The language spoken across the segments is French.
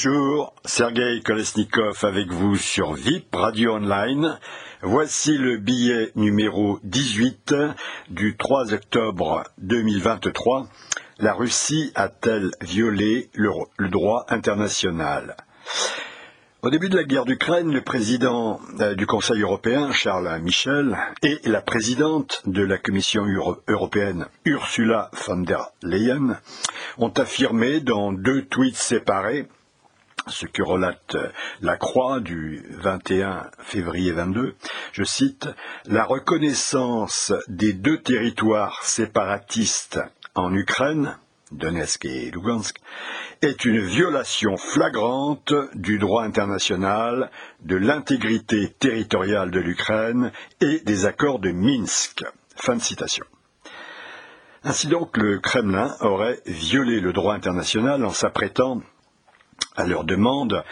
Bonjour, Sergei Kolesnikov avec vous sur VIP Radio Online. Voici le billet numéro 18 du 3 octobre 2023. La Russie a-t-elle violé le, droit international? Au début de la guerre d'Ukraine, le président euh, du Conseil européen, Charles Michel, et la présidente de la Commission européenne, Ursula von der Leyen, ont affirmé dans deux tweets séparés ce que relate la Croix du 21 février 22, je cite, La reconnaissance des deux territoires séparatistes en Ukraine, Donetsk et Lugansk, est une violation flagrante du droit international, de l'intégrité territoriale de l'Ukraine et des accords de Minsk. Fin de citation. Ainsi donc, le Kremlin aurait violé le droit international en s'apprêtant à leur demande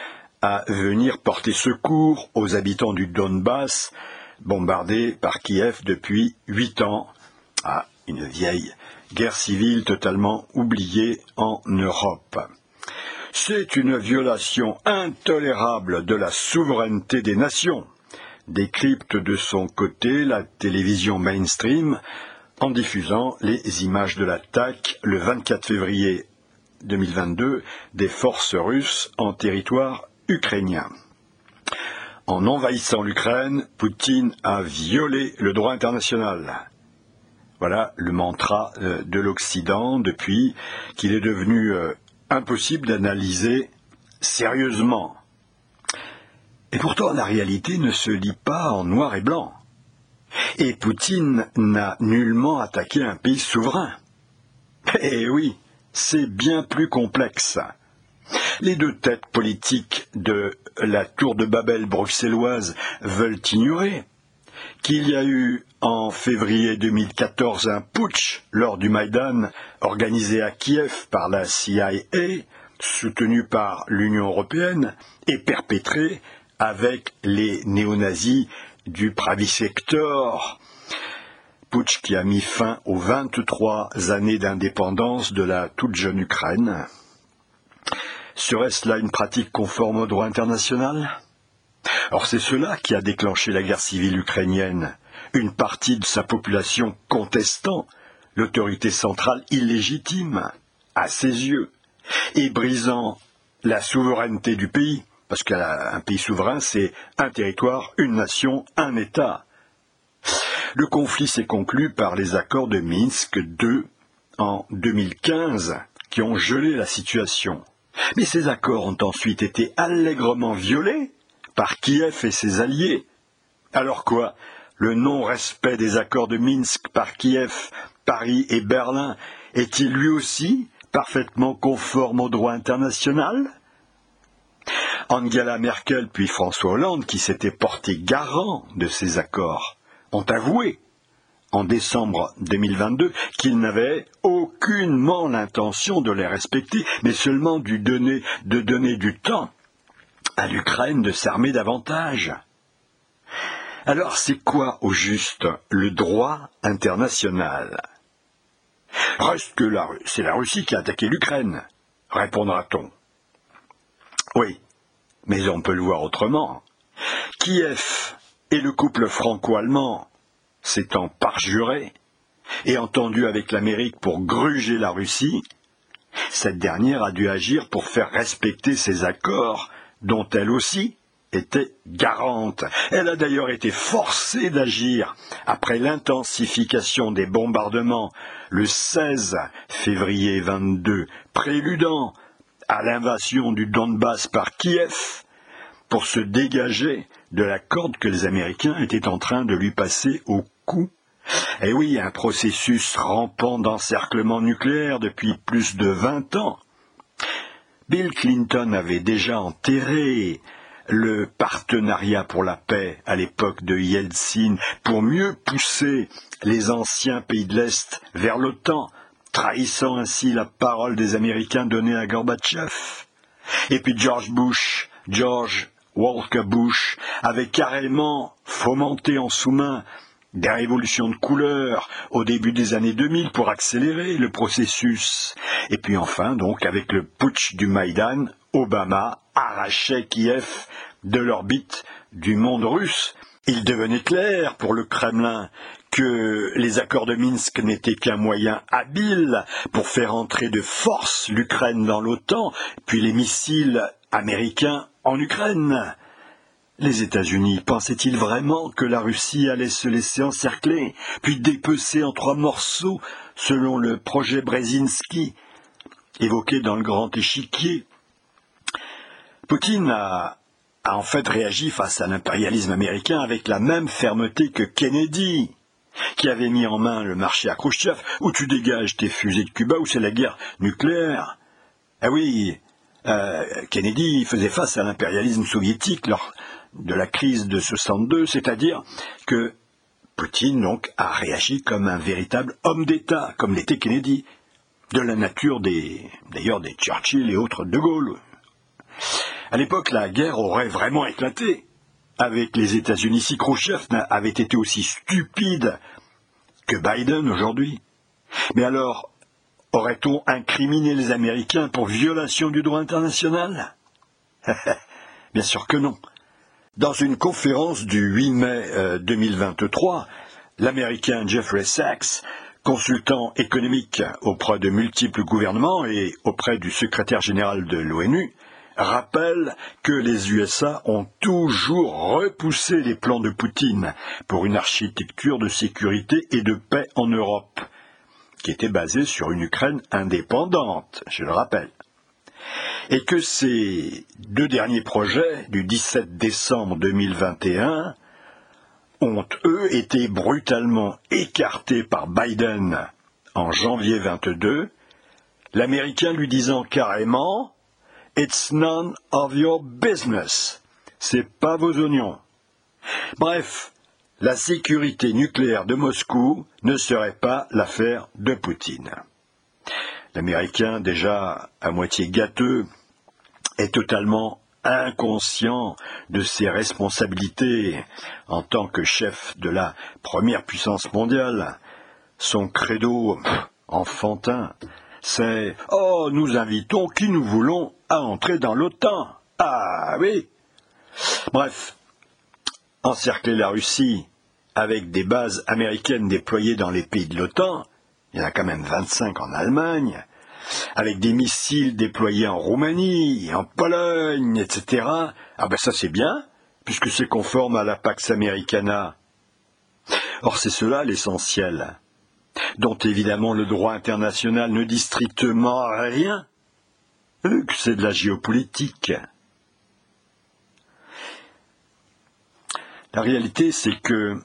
à venir porter secours aux habitants du Donbass, bombardés par Kiev depuis huit ans, à une vieille guerre civile totalement oubliée en Europe. C'est une violation intolérable de la souveraineté des nations, décrypte de son côté la télévision mainstream en diffusant les images de l'attaque le 24 février 2022 des forces russes en territoire ukrainien. En envahissant l'Ukraine, Poutine a violé le droit international. Voilà le mantra euh, de l'Occident depuis qu'il est devenu euh, impossible d'analyser sérieusement. Et pourtant, la réalité ne se lit pas en noir et blanc. Et Poutine n'a nullement attaqué un pays souverain. Eh oui, c'est bien plus complexe. Les deux têtes politiques de la tour de Babel bruxelloise veulent ignorer qu'il y a eu en février 2014 un putsch lors du Maïdan organisé à Kiev par la CIA, soutenu par l'Union européenne et perpétré avec les néo-nazis du Pravi Sector, putsch qui a mis fin aux 23 années d'indépendance de la toute jeune Ukraine. Serait-ce là une pratique conforme au droit international? Or c'est cela qui a déclenché la guerre civile ukrainienne, une partie de sa population contestant l'autorité centrale illégitime à ses yeux, et brisant la souveraineté du pays, parce qu'un pays souverain, c'est un territoire, une nation, un État. Le conflit s'est conclu par les accords de Minsk II en 2015 qui ont gelé la situation. Mais ces accords ont ensuite été allègrement violés par Kiev et ses alliés. Alors quoi? Le non-respect des accords de Minsk par Kiev, Paris et Berlin est-il lui aussi parfaitement conforme au droit international? Angela Merkel puis François Hollande, qui s'étaient portés garants de ces accords, ont avoué en décembre 2022 qu'ils n'avaient aucunement l'intention de les respecter, mais seulement de donner du temps à l'Ukraine de s'armer davantage. Alors c'est quoi au juste le droit international? Reste que c'est la Russie qui a attaqué l'Ukraine, répondra-t-on. Oui, mais on peut le voir autrement. Kiev et le couple franco-allemand s'étant parjuré et entendu avec l'Amérique pour gruger la Russie, cette dernière a dû agir pour faire respecter ses accords dont elle aussi était garante. Elle a d'ailleurs été forcée d'agir après l'intensification des bombardements le 16 février 22, préludant à l'invasion du Donbass par Kiev, pour se dégager de la corde que les Américains étaient en train de lui passer au cou. Eh oui, un processus rampant d'encerclement nucléaire depuis plus de vingt ans Bill Clinton avait déjà enterré le partenariat pour la paix à l'époque de Yeltsin pour mieux pousser les anciens pays de l'Est vers l'OTAN, trahissant ainsi la parole des Américains donnée à Gorbatchev. Et puis George Bush, George Walker Bush, avait carrément fomenté en sous-main des révolutions de couleur au début des années 2000 pour accélérer le processus. Et puis enfin, donc, avec le putsch du Maïdan, Obama arrachait Kiev de l'orbite du monde russe. Il devenait clair pour le Kremlin que les accords de Minsk n'étaient qu'un moyen habile pour faire entrer de force l'Ukraine dans l'OTAN, puis les missiles américains en Ukraine. Les États-Unis pensaient-ils vraiment que la Russie allait se laisser encercler, puis dépecer en trois morceaux, selon le projet Brzezinski, évoqué dans le grand échiquier? Poutine a, a en fait réagi face à l'impérialisme américain avec la même fermeté que Kennedy, qui avait mis en main le marché à Khrushchev, où tu dégages tes fusées de Cuba, où c'est la guerre nucléaire. Ah oui, euh, Kennedy faisait face à l'impérialisme soviétique lors de la crise de 62, c'est-à-dire que Poutine donc a réagi comme un véritable homme d'État, comme l'était Kennedy, de la nature des d'ailleurs des Churchill et autres de Gaulle. À l'époque, la guerre aurait vraiment éclaté avec les États-Unis si Khrushchev avait été aussi stupide que Biden aujourd'hui. Mais alors, aurait-on incriminé les Américains pour violation du droit international? Bien sûr que non. Dans une conférence du 8 mai 2023, euh, l'Américain Jeffrey Sachs, consultant économique auprès de multiples gouvernements et auprès du secrétaire général de l'ONU, rappelle que les USA ont toujours repoussé les plans de Poutine pour une architecture de sécurité et de paix en Europe, qui était basée sur une Ukraine indépendante, je le rappelle. Et que ces deux derniers projets du 17 décembre 2021 ont, eux, été brutalement écartés par Biden en janvier 22, l'Américain lui disant carrément It's none of your business. C'est pas vos oignons. Bref, la sécurité nucléaire de Moscou ne serait pas l'affaire de Poutine. L'Américain, déjà à moitié gâteux, est totalement inconscient de ses responsabilités en tant que chef de la première puissance mondiale. Son credo enfantin, c'est Oh, nous invitons qui nous voulons à entrer dans l'OTAN. Ah oui. Bref, encercler la Russie avec des bases américaines déployées dans les pays de l'OTAN, il y en a quand même 25 en Allemagne, avec des missiles déployés en Roumanie, en Pologne, etc. Ah ben ça c'est bien, puisque c'est conforme à la Pax Americana. Or c'est cela l'essentiel, dont évidemment le droit international ne dit strictement rien, que c'est de la géopolitique. La réalité, c'est que,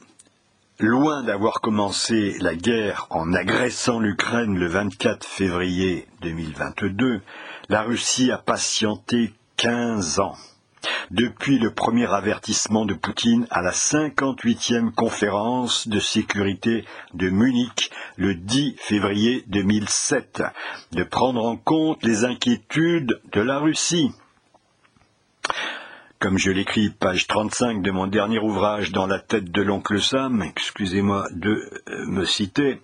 loin d'avoir commencé la guerre en agressant l'Ukraine le 24 février 2022, la Russie a patienté 15 ans depuis le premier avertissement de Poutine à la 58e conférence de sécurité de Munich le 10 février 2007, de prendre en compte les inquiétudes de la Russie. Comme je l'écris page 35 de mon dernier ouvrage dans la tête de l'oncle Sam, excusez-moi de euh, me citer,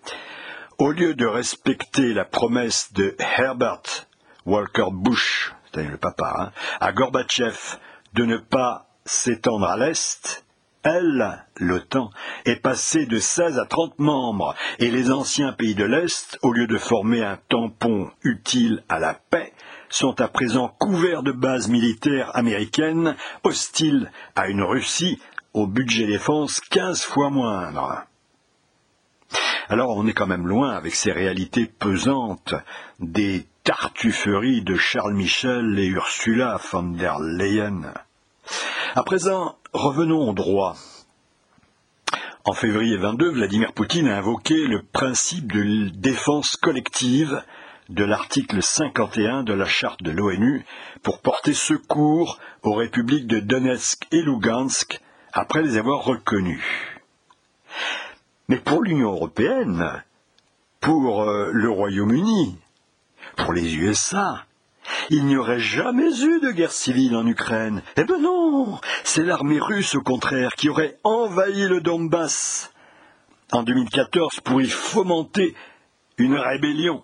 au lieu de respecter la promesse de Herbert Walker Bush, c'est le papa, hein, à Gorbatchev de ne pas s'étendre à l'Est, elle, l'OTAN, est passée de 16 à 30 membres, et les anciens pays de l'Est, au lieu de former un tampon utile à la paix, sont à présent couverts de bases militaires américaines hostiles à une Russie au budget défense 15 fois moindre. Alors on est quand même loin avec ces réalités pesantes des tartufferies de Charles Michel et Ursula von der Leyen. À présent, revenons au droit. En février 22, Vladimir Poutine a invoqué le principe de défense collective de l'article 51 de la charte de l'ONU pour porter secours aux républiques de Donetsk et Lugansk après les avoir reconnues. Mais pour l'Union européenne, pour euh, le Royaume-Uni, pour les USA, il n'y aurait jamais eu de guerre civile en Ukraine. Eh ben non, c'est l'armée russe au contraire qui aurait envahi le Donbass en 2014 pour y fomenter une rébellion.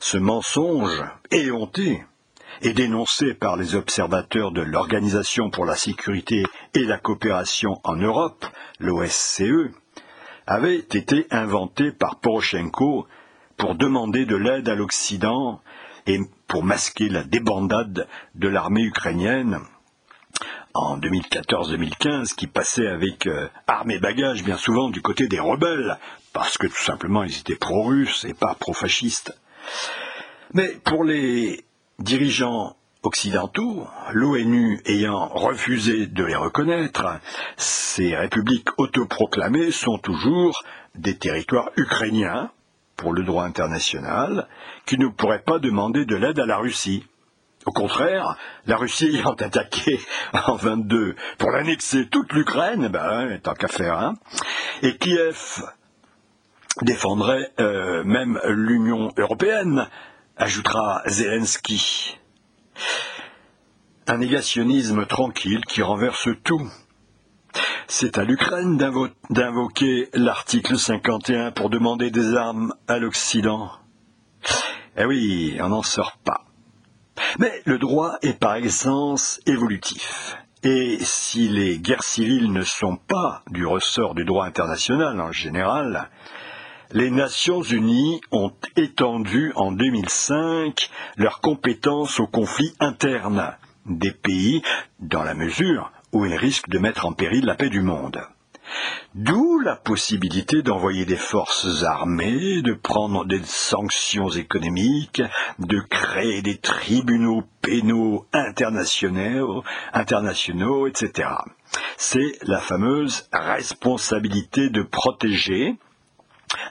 Ce mensonge éhonté et dénoncé par les observateurs de l'Organisation pour la sécurité et la coopération en Europe, l'OSCE, avait été inventé par Poroshenko pour demander de l'aide à l'Occident et pour masquer la débandade de l'armée ukrainienne en 2014-2015 qui passait avec euh, armes et bagages bien souvent du côté des rebelles, parce que tout simplement ils étaient pro-russes et pas pro-fascistes. Mais pour les dirigeants occidentaux, l'ONU ayant refusé de les reconnaître, ces républiques autoproclamées sont toujours des territoires ukrainiens pour le droit international qui ne pourraient pas demander de l'aide à la Russie. Au contraire, la Russie ayant attaqué en 22 pour l'annexer toute l'Ukraine, ben, tant qu'à faire, hein, et Kiev défendrait euh, même l'Union européenne, ajoutera Zelensky. Un négationnisme tranquille qui renverse tout. C'est à l'Ukraine d'invoquer l'article 51 pour demander des armes à l'Occident. Eh oui, on n'en sort pas. Mais le droit est par essence évolutif. Et si les guerres civiles ne sont pas du ressort du droit international en général, les Nations Unies ont étendu en 2005 leurs compétences aux conflits internes des pays dans la mesure où ils risquent de mettre en péril la paix du monde. D'où la possibilité d'envoyer des forces armées, de prendre des sanctions économiques, de créer des tribunaux pénaux internationaux, internationaux etc. C'est la fameuse responsabilité de protéger,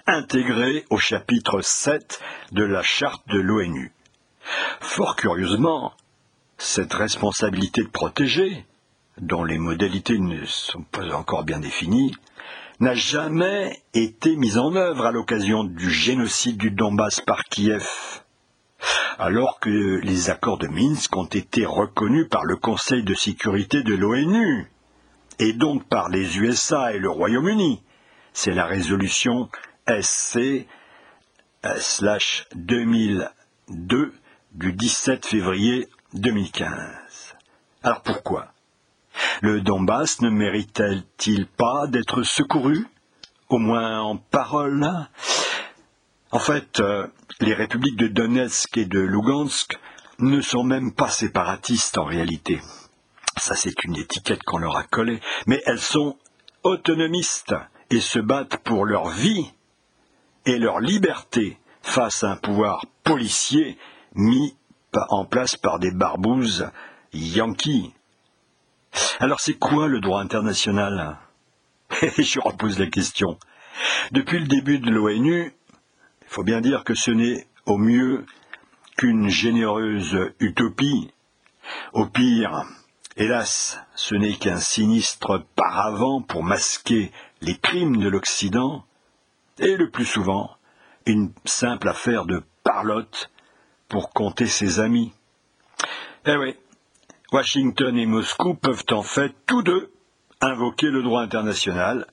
intégrée au chapitre 7 de la charte de l'ONU. Fort curieusement, cette responsabilité de protéger, dont les modalités ne sont pas encore bien définies, n'a jamais été mise en œuvre à l'occasion du génocide du Donbass par Kiev, alors que les accords de Minsk ont été reconnus par le Conseil de sécurité de l'ONU, et donc par les USA et le Royaume-Uni. C'est la résolution SC 2002 du 17 février 2015. Alors pourquoi? Le Donbass ne mérite-t-il pas d'être secouru, au moins en parole En fait, euh, les républiques de Donetsk et de Lugansk ne sont même pas séparatistes en réalité. Ça, c'est une étiquette qu'on leur a collée. Mais elles sont autonomistes et se battent pour leur vie et leur liberté face à un pouvoir policier mis en place par des barbouzes yankees alors c'est quoi le droit international? Je repose la question. Depuis le début de l'ONU, il faut bien dire que ce n'est au mieux qu'une généreuse utopie. Au pire, hélas, ce n'est qu'un sinistre paravent pour masquer les crimes de l'Occident, et le plus souvent, une simple affaire de parlotte pour compter ses amis. Eh oui, Washington et Moscou peuvent en fait tous deux invoquer le droit international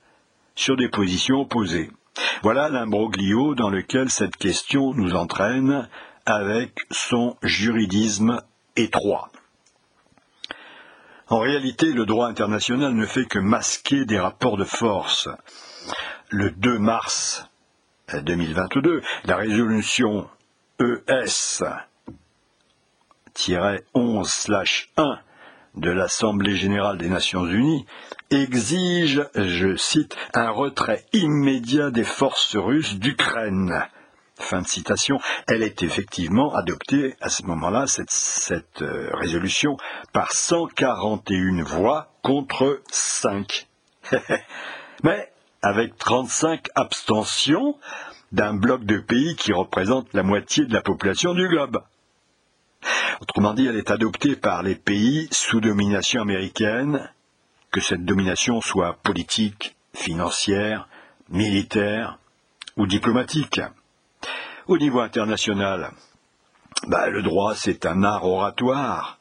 sur des positions opposées. Voilà l'imbroglio dans lequel cette question nous entraîne avec son juridisme étroit. En réalité, le droit international ne fait que masquer des rapports de force. Le 2 mars 2022, la résolution ES 11-1 de l'Assemblée générale des Nations unies exige, je cite, un retrait immédiat des forces russes d'Ukraine. Fin de citation. Elle est effectivement adoptée à ce moment-là, cette, cette euh, résolution, par 141 voix contre 5. Mais avec 35 abstentions d'un bloc de pays qui représente la moitié de la population du globe. Autrement dit, elle est adoptée par les pays sous domination américaine, que cette domination soit politique, financière, militaire ou diplomatique. Au niveau international, bah, le droit, c'est un art oratoire,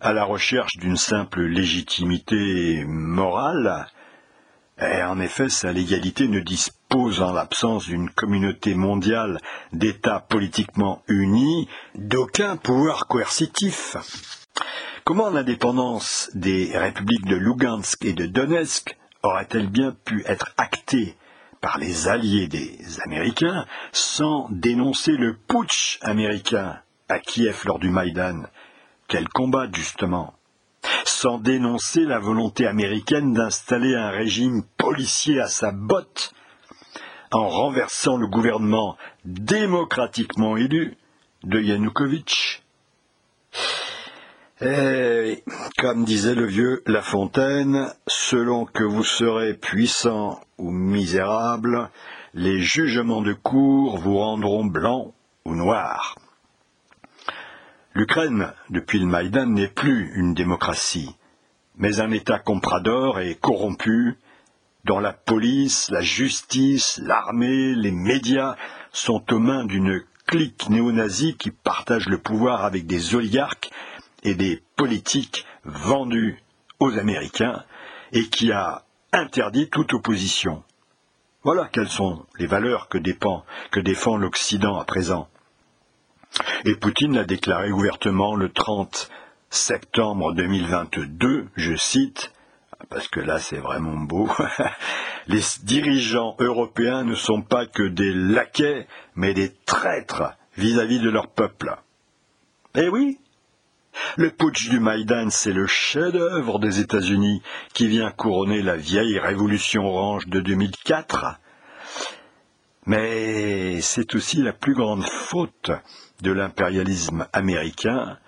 à la recherche d'une simple légitimité morale, Et en effet, sa légalité ne dispose, en l'absence d'une communauté mondiale d'États politiquement unis, d'aucun pouvoir coercitif. Comment l'indépendance des républiques de Lugansk et de Donetsk aurait-elle bien pu être actée par les alliés des Américains sans dénoncer le putsch américain à Kiev lors du Maïdan? Quel combat justement Sans dénoncer la volonté américaine d'installer un régime policier à sa botte en renversant le gouvernement démocratiquement élu de Yanukovych et comme disait le vieux La Fontaine, selon que vous serez puissant ou misérable, les jugements de cour vous rendront blanc ou noir. L'Ukraine, depuis le Maïdan, n'est plus une démocratie, mais un État comprador et corrompu, dont la police, la justice, l'armée, les médias sont aux mains d'une clique néo-nazie qui partage le pouvoir avec des oligarques et des politiques vendus aux Américains et qui a interdit toute opposition. Voilà quelles sont les valeurs que, que défend l'Occident à présent. Et Poutine l'a déclaré ouvertement le 30 septembre 2022, je cite, parce que là c'est vraiment beau, les dirigeants européens ne sont pas que des laquais, mais des traîtres vis-à-vis -vis de leur peuple. Eh oui, le putsch du Maïdan, c'est le chef-d'œuvre des États-Unis qui vient couronner la vieille révolution orange de 2004. Mais c'est aussi la plus grande faute de l'impérialisme américain,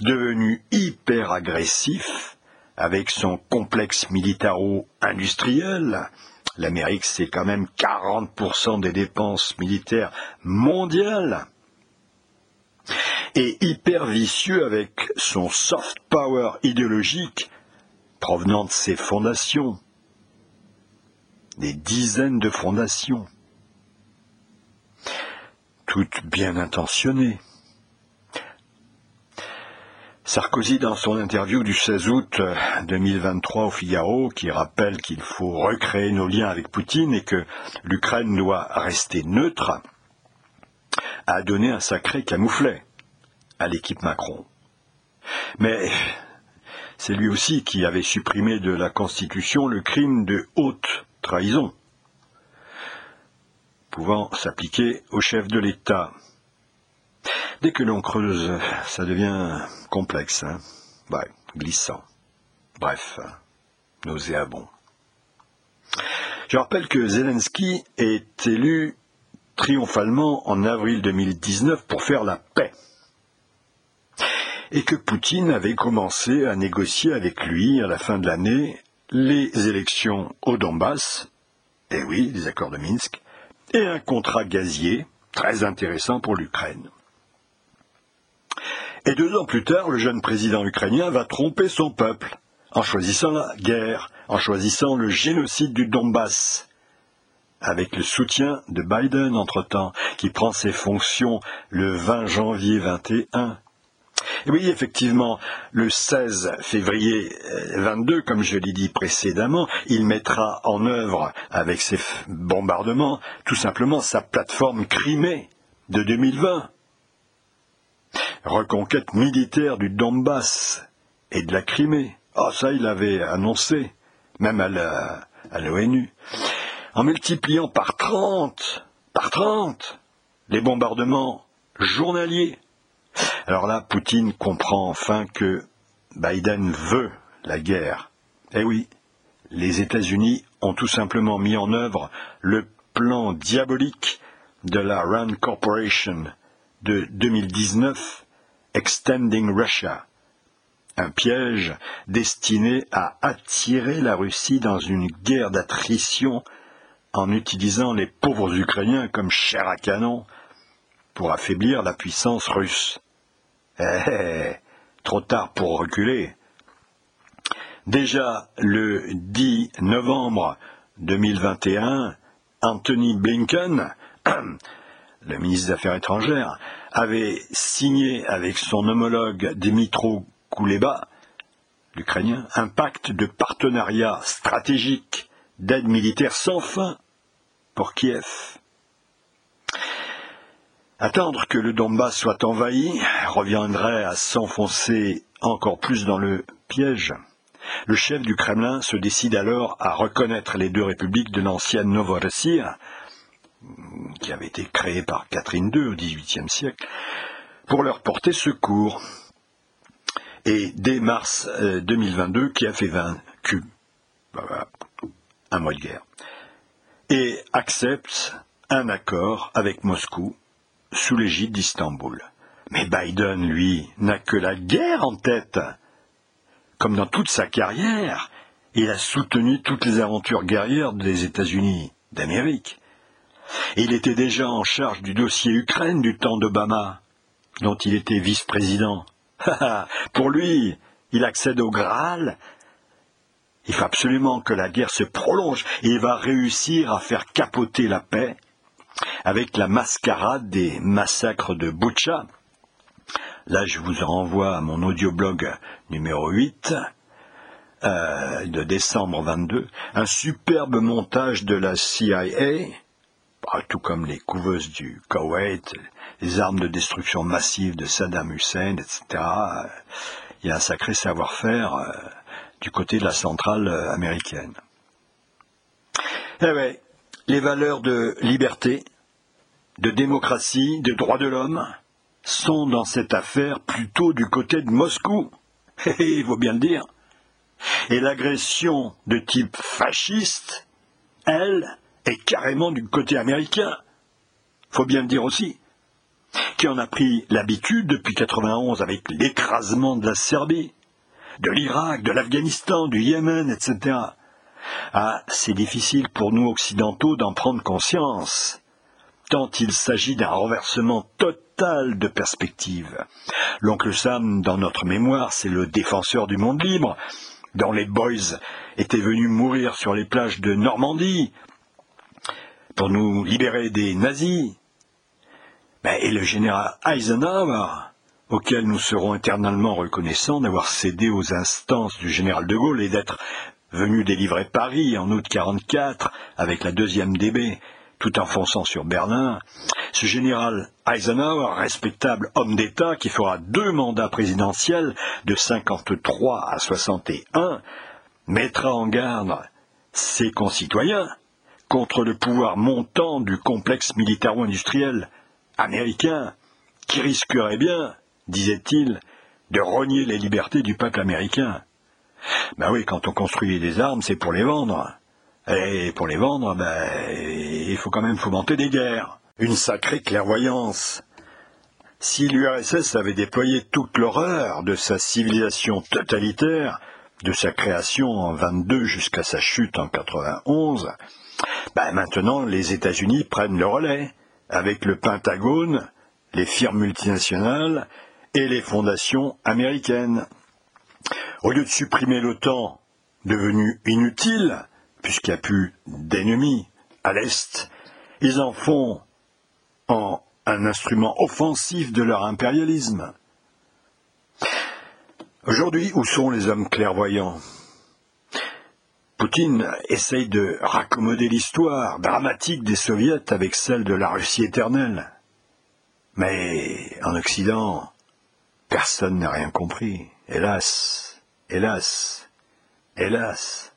devenu hyper agressif avec son complexe militaro-industriel. L'Amérique, c'est quand même 40% des dépenses militaires mondiales. Et hyper vicieux avec son soft power idéologique provenant de ses fondations, des dizaines de fondations, bien intentionnées. Sarkozy, dans son interview du 16 août 2023 au Figaro, qui rappelle qu'il faut recréer nos liens avec Poutine et que l'Ukraine doit rester neutre, a donné un sacré camouflet à l'équipe Macron. Mais c'est lui aussi qui avait supprimé de la Constitution le crime de haute trahison, pouvant s'appliquer au chef de l'État. Dès que l'on creuse, ça devient complexe, hein glissant. Bref, nauséabond. Je rappelle que Zelensky est élu triomphalement en avril 2019 pour faire la paix et que Poutine avait commencé à négocier avec lui à la fin de l'année les élections au Donbass, et oui, les accords de Minsk, et un contrat gazier très intéressant pour l'Ukraine. Et deux ans plus tard, le jeune président ukrainien va tromper son peuple en choisissant la guerre, en choisissant le génocide du Donbass, avec le soutien de Biden entre-temps, qui prend ses fonctions le 20 janvier 21 oui, effectivement, le 16 février 22, euh, comme je l'ai dit précédemment, il mettra en œuvre, avec ses bombardements, tout simplement sa plateforme Crimée de 2020. Reconquête militaire du Donbass et de la Crimée. Ah, ça, il l'avait annoncé, même à l'ONU. En multipliant par 30, par 30, les bombardements journaliers alors là, Poutine comprend enfin que Biden veut la guerre. Eh oui, les États-Unis ont tout simplement mis en œuvre le plan diabolique de la Rand Corporation de 2019, Extending Russia, un piège destiné à attirer la Russie dans une guerre d'attrition en utilisant les pauvres Ukrainiens comme chair à canon pour affaiblir la puissance russe. Eh, trop tard pour reculer. Déjà le 10 novembre 2021, Anthony Blinken, le ministre des Affaires étrangères, avait signé avec son homologue Dmitro Kuleba, l'Ukrainien, un pacte de partenariat stratégique d'aide militaire sans fin pour Kiev. Attendre que le Donbass soit envahi reviendrait à s'enfoncer encore plus dans le piège. Le chef du Kremlin se décide alors à reconnaître les deux républiques de l'ancienne Novorossiya, qui avait été créée par Catherine II au XVIIIe siècle, pour leur porter secours. Et dès mars 2022, euh, qui a fait vaincu un mois de guerre, et accepte un accord avec Moscou sous l'égide d'Istanbul. Mais Biden, lui, n'a que la guerre en tête. Comme dans toute sa carrière, il a soutenu toutes les aventures guerrières des États-Unis d'Amérique. Il était déjà en charge du dossier Ukraine du temps d'Obama, dont il était vice-président. Pour lui, il accède au Graal. Il faut absolument que la guerre se prolonge et il va réussir à faire capoter la paix avec la mascarade des massacres de Butcha. Là, je vous renvoie à mon audioblog numéro 8 euh, de décembre 22, un superbe montage de la CIA, tout comme les couveuses du Koweït, les armes de destruction massive de Saddam Hussein, etc. Il y a un sacré savoir-faire euh, du côté de la centrale euh, américaine. Eh les valeurs de liberté, de démocratie, de droits de l'homme sont dans cette affaire plutôt du côté de Moscou. Il faut bien le dire. Et l'agression de type fasciste, elle, est carrément du côté américain. Faut bien le dire aussi. Qui en a pris l'habitude depuis 91 avec l'écrasement de la Serbie, de l'Irak, de l'Afghanistan, du Yémen, etc. Ah, c'est difficile pour nous occidentaux d'en prendre conscience, tant il s'agit d'un renversement total de perspective. L'oncle Sam, dans notre mémoire, c'est le défenseur du monde libre, dont les boys étaient venus mourir sur les plages de Normandie pour nous libérer des nazis. Ben, et le général Eisenhower, auquel nous serons éternellement reconnaissants d'avoir cédé aux instances du général de Gaulle et d'être venu délivrer Paris en août 44 avec la deuxième DB, tout en fonçant sur Berlin, ce général Eisenhower, respectable homme d'État qui fera deux mandats présidentiels de 53 à 61, mettra en garde ses concitoyens contre le pouvoir montant du complexe militaro-industriel américain qui risquerait bien, disait-il, de renier les libertés du peuple américain. Ben oui, quand on construit des armes, c'est pour les vendre. Et pour les vendre, ben, il faut quand même fomenter des guerres. Une sacrée clairvoyance. Si l'URSS avait déployé toute l'horreur de sa civilisation totalitaire, de sa création en 22 jusqu'à sa chute en 91, ben maintenant les États-Unis prennent le relais, avec le Pentagone, les firmes multinationales et les fondations américaines. Au lieu de supprimer l'OTAN, devenu inutile, puisqu'il n'y a plus d'ennemis à l'Est, ils en font en un instrument offensif de leur impérialisme. Aujourd'hui, où sont les hommes clairvoyants? Poutine essaye de raccommoder l'histoire dramatique des soviets avec celle de la Russie éternelle. Mais en Occident, personne n'a rien compris. Hélas. Hélas, hélas.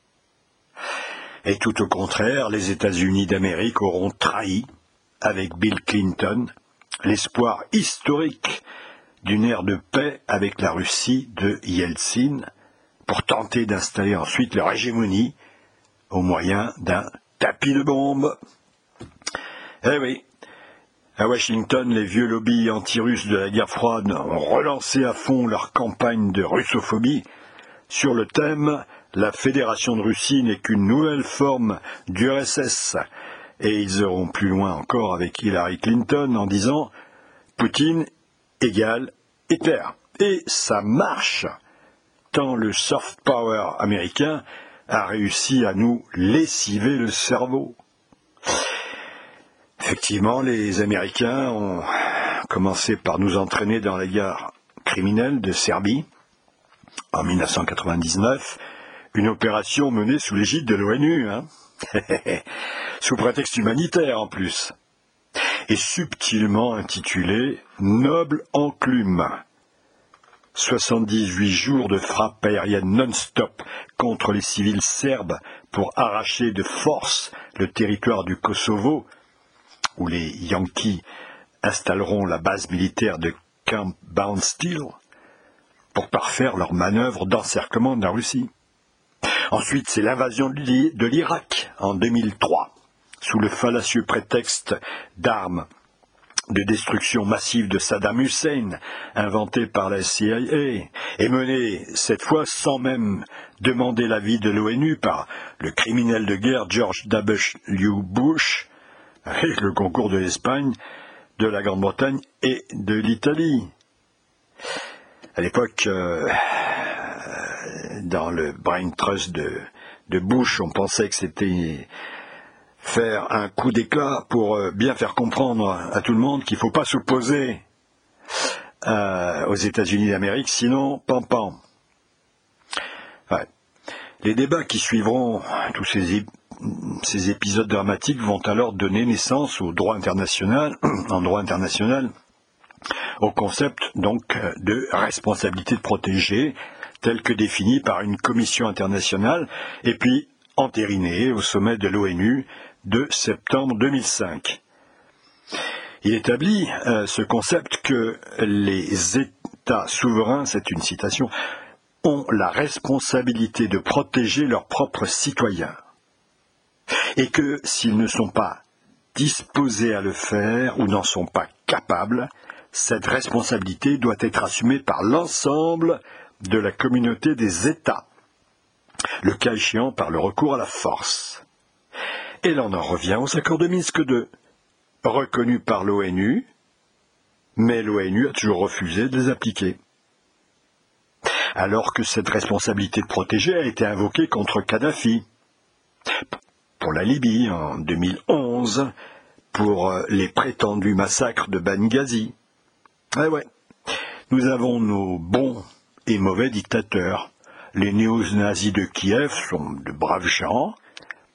Et tout au contraire, les États-Unis d'Amérique auront trahi, avec Bill Clinton, l'espoir historique d'une ère de paix avec la Russie de Yeltsin, pour tenter d'installer ensuite leur hégémonie au moyen d'un tapis de bombes. Eh oui, à Washington, les vieux lobbies anti-russes de la guerre froide ont relancé à fond leur campagne de russophobie sur le thème La Fédération de Russie n'est qu'une nouvelle forme d'URSS. Et ils iront plus loin encore avec Hillary Clinton en disant Poutine égale Hitler. Et ça marche, tant le soft power américain a réussi à nous lessiver le cerveau. Effectivement, les Américains ont commencé par nous entraîner dans la guerre criminelle de Serbie, en 1999, une opération menée sous l'égide de l'ONU. Hein. Sous prétexte humanitaire en plus. Et subtilement intitulé Noble enclume. 78 jours de frappe aérienne non-stop contre les civils serbes pour arracher de force le territoire du Kosovo, où les Yankees installeront la base militaire de Camp Boundsteel pour parfaire leur manœuvre d'encerclement de la Russie. Ensuite, c'est l'invasion de l'Irak en 2003, sous le fallacieux prétexte d'armes de destruction massive de Saddam Hussein, inventé par la CIA, et mené cette fois sans même demander l'avis de l'ONU par le criminel de guerre George W. Bush, avec le concours de l'Espagne, de la Grande-Bretagne et de l'Italie. À l'époque, euh, dans le brain trust de, Bush, on pensait que c'était faire un coup d'éclat pour euh, bien faire comprendre à tout le monde qu'il ne faut pas s'opposer euh, aux États-Unis d'Amérique, sinon pam pam. Les débats qui suivront tous ces, ces, épisodes dramatiques vont alors donner naissance au droit international, en droit international, au concept donc de responsabilité de protéger, tel que défini par une commission internationale, et puis entériné au sommet de l'ONU de septembre 2005. Il établit euh, ce concept que les États souverains, c'est une citation, ont la responsabilité de protéger leurs propres citoyens et que s'ils ne sont pas disposés à le faire ou n'en sont pas capables, cette responsabilité doit être assumée par l'ensemble de la communauté des États, le cas échéant par le recours à la force. Et l'on en revient aux accords de Minsk II, reconnus par l'ONU, mais l'ONU a toujours refusé de les appliquer. Alors que cette responsabilité de protéger a été invoquée contre Kadhafi, pour la Libye en 2011, pour euh, les prétendus massacres de Benghazi. Eh ouais, nous avons nos bons et mauvais dictateurs. Les néo-nazis de Kiev sont de braves gens,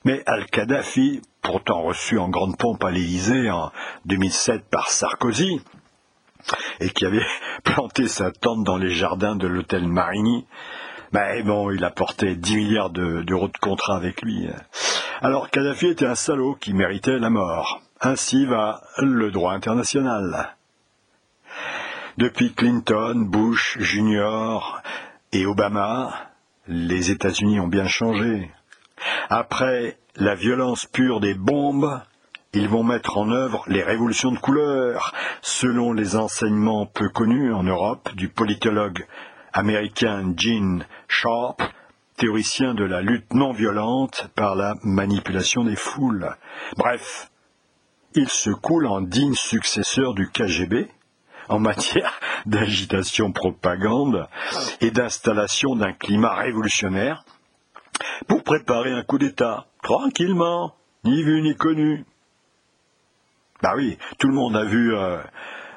mais Al-Kadhafi, pourtant reçu en grande pompe à l'Élysée en 2007 par Sarkozy, et qui avait planté sa tente dans les jardins de l'hôtel Marigny, ben bon, il a porté 10 milliards d'euros de contrat avec lui. Alors Kadhafi était un salaud qui méritait la mort. Ainsi va le droit international. Depuis Clinton, Bush, Junior et Obama, les États-Unis ont bien changé. Après la violence pure des bombes, ils vont mettre en œuvre les révolutions de couleur, selon les enseignements peu connus en Europe du politologue américain Gene Sharp, théoricien de la lutte non violente par la manipulation des foules. Bref, il se coule en digne successeur du KGB en matière d'agitation propagande et d'installation d'un climat révolutionnaire pour préparer un coup d'État, tranquillement, ni vu ni connu. Bah oui, tout le monde a vu euh,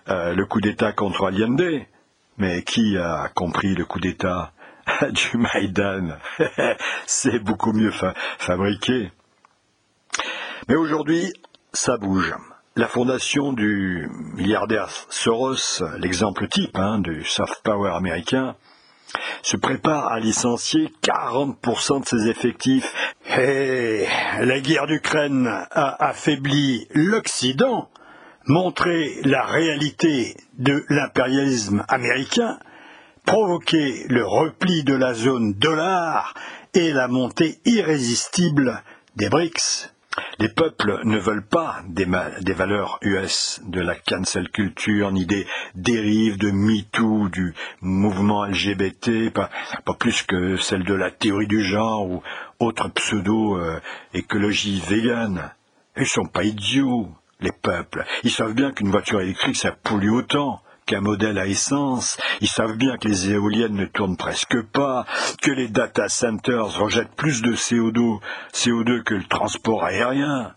euh, le coup d'État contre Allende, mais qui a compris le coup d'État? du Maïdan C'est beaucoup mieux fabriqué. Mais aujourd'hui, ça bouge. La fondation du milliardaire Soros, l'exemple type hein, du soft power américain, se prépare à licencier 40% de ses effectifs. Et la guerre d'Ukraine a affaibli l'Occident, montré la réalité de l'impérialisme américain, provoqué le repli de la zone dollar et la montée irrésistible des BRICS. Les peuples ne veulent pas des, valeurs US, de la cancel culture, ni des dérives de MeToo, du mouvement LGBT, pas, plus que celle de la théorie du genre ou autre pseudo-écologie végane. Ils sont pas idiots, les peuples. Ils savent bien qu'une voiture électrique, ça pollue autant qu'un modèle à essence. Ils savent bien que les éoliennes ne tournent presque pas, que les data centers rejettent plus de CO2, CO2 que le transport aérien.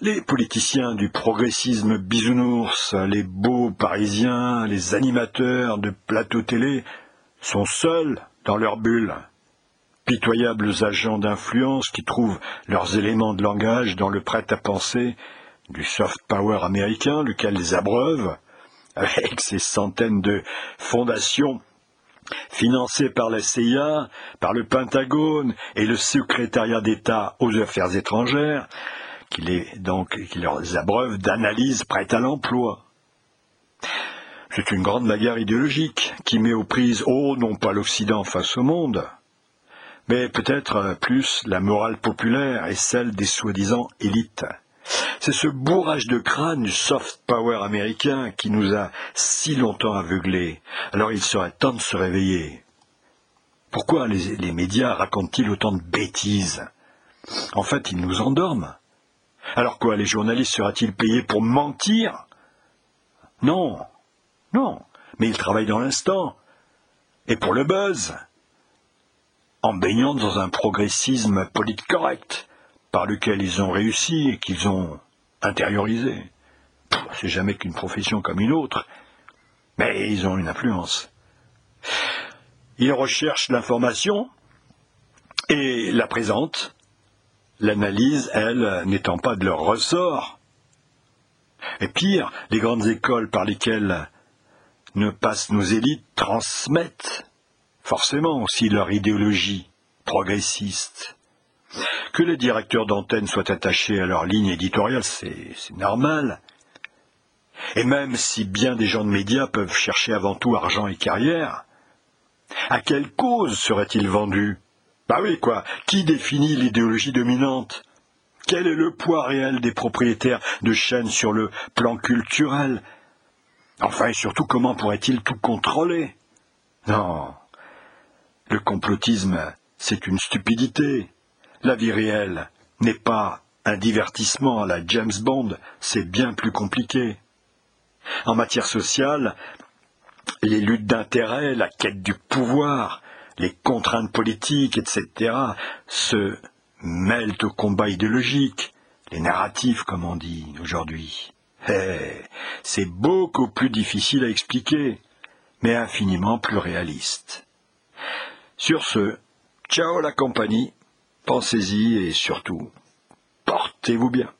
Les politiciens du progressisme bisounours, les beaux parisiens, les animateurs de plateaux télé sont seuls dans leur bulle. pitoyables agents d'influence qui trouvent leurs éléments de langage dans le prêt-à-penser du soft power américain, lequel les abreuve, avec ses centaines de fondations financées par la CIA, par le Pentagone et le secrétariat d'État aux affaires étrangères, qui, les, donc, qui leur abreuve d'analyses prêtes à l'emploi. C'est une grande bagarre idéologique qui met aux prises, oh, non pas l'Occident face au monde, mais peut-être plus la morale populaire et celle des soi-disant élites. C'est ce bourrage de crâne du soft power américain qui nous a si longtemps aveuglés. Alors il serait temps de se réveiller. Pourquoi les, médias racontent-ils autant de bêtises? En fait, ils nous endorment. Alors quoi, les journalistes seraient-ils payés pour mentir? Non, non, mais ils travaillent dans l'instant. Et pour le buzz. En baignant dans un progressisme politique correct, par lequel ils ont réussi et qu'ils ont intériorisé. C'est jamais qu'une profession comme une autre, mais ils ont une influence. Ils recherchent l'information et la présentent, l'analyse, elle, n'étant pas de leur ressort. Et pire, les grandes écoles par lesquelles ne passent nos élites transmettent forcément aussi leur idéologie progressiste. Que les directeurs d'antenne soient attachés à leur ligne éditoriale, c'est normal. Et même si bien des gens de médias peuvent chercher avant tout argent et carrière, à quelle cause seraient-ils vendus? Bah oui, quoi. Qui définit l'idéologie dominante? Quel est le poids réel des propriétaires de chaînes sur le plan culturel? Enfin, et surtout, comment pourrait-il tout contrôler? Non. Le complotisme, c'est une stupidité. La vie réelle n'est pas un divertissement à la James Bond, c'est bien plus compliqué. En matière sociale, les luttes d'intérêt, la quête du pouvoir, les contraintes politiques, etc., se mêlent au combat idéologique, les narratifs, comme on dit aujourd'hui. Eh, c'est beaucoup plus difficile à expliquer, mais infiniment plus réaliste. Sur ce, ciao la compagnie, pensez-y et surtout, portez-vous bien.